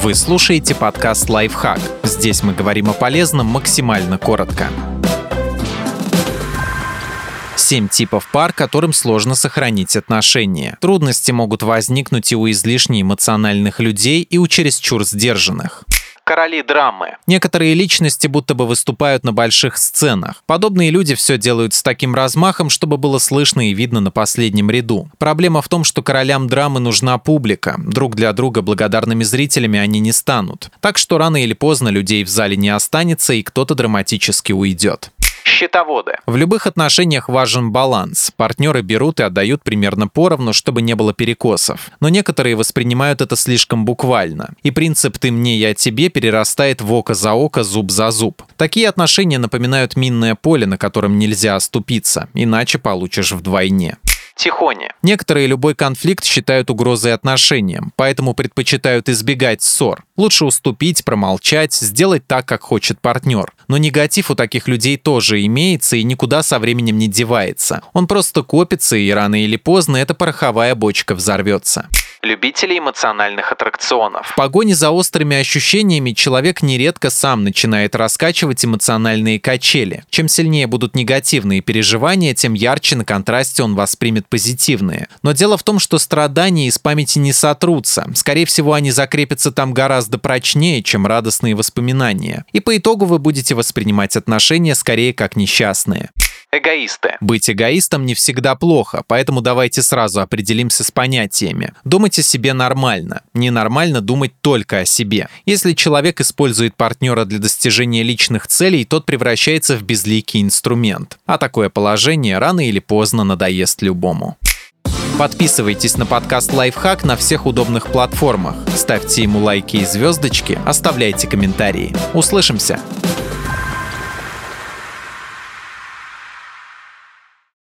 Вы слушаете подкаст «Лайфхак». Здесь мы говорим о полезном максимально коротко. Семь типов пар, которым сложно сохранить отношения. Трудности могут возникнуть и у излишне эмоциональных людей, и у чересчур сдержанных короли драмы. Некоторые личности будто бы выступают на больших сценах. Подобные люди все делают с таким размахом, чтобы было слышно и видно на последнем ряду. Проблема в том, что королям драмы нужна публика. Друг для друга благодарными зрителями они не станут. Так что рано или поздно людей в зале не останется, и кто-то драматически уйдет счетоводы. В любых отношениях важен баланс. Партнеры берут и отдают примерно поровну, чтобы не было перекосов. Но некоторые воспринимают это слишком буквально. И принцип «ты мне, я тебе» перерастает в око за око, зуб за зуб. Такие отношения напоминают минное поле, на котором нельзя оступиться, иначе получишь вдвойне. Тихоне. Некоторые любой конфликт считают угрозой отношениям, поэтому предпочитают избегать ссор. Лучше уступить, промолчать, сделать так, как хочет партнер. Но негатив у таких людей тоже имеется и никуда со временем не девается. Он просто копится, и рано или поздно эта пороховая бочка взорвется любителей эмоциональных аттракционов. В погоне за острыми ощущениями человек нередко сам начинает раскачивать эмоциональные качели. Чем сильнее будут негативные переживания, тем ярче на контрасте он воспримет позитивные. Но дело в том, что страдания из памяти не сотрутся. Скорее всего, они закрепятся там гораздо прочнее, чем радостные воспоминания. И по итогу вы будете воспринимать отношения скорее как несчастные эгоисты. Быть эгоистом не всегда плохо, поэтому давайте сразу определимся с понятиями. Думать о себе нормально. Ненормально думать только о себе. Если человек использует партнера для достижения личных целей, тот превращается в безликий инструмент. А такое положение рано или поздно надоест любому. Подписывайтесь на подкаст «Лайфхак» на всех удобных платформах. Ставьте ему лайки и звездочки, оставляйте комментарии. Услышимся!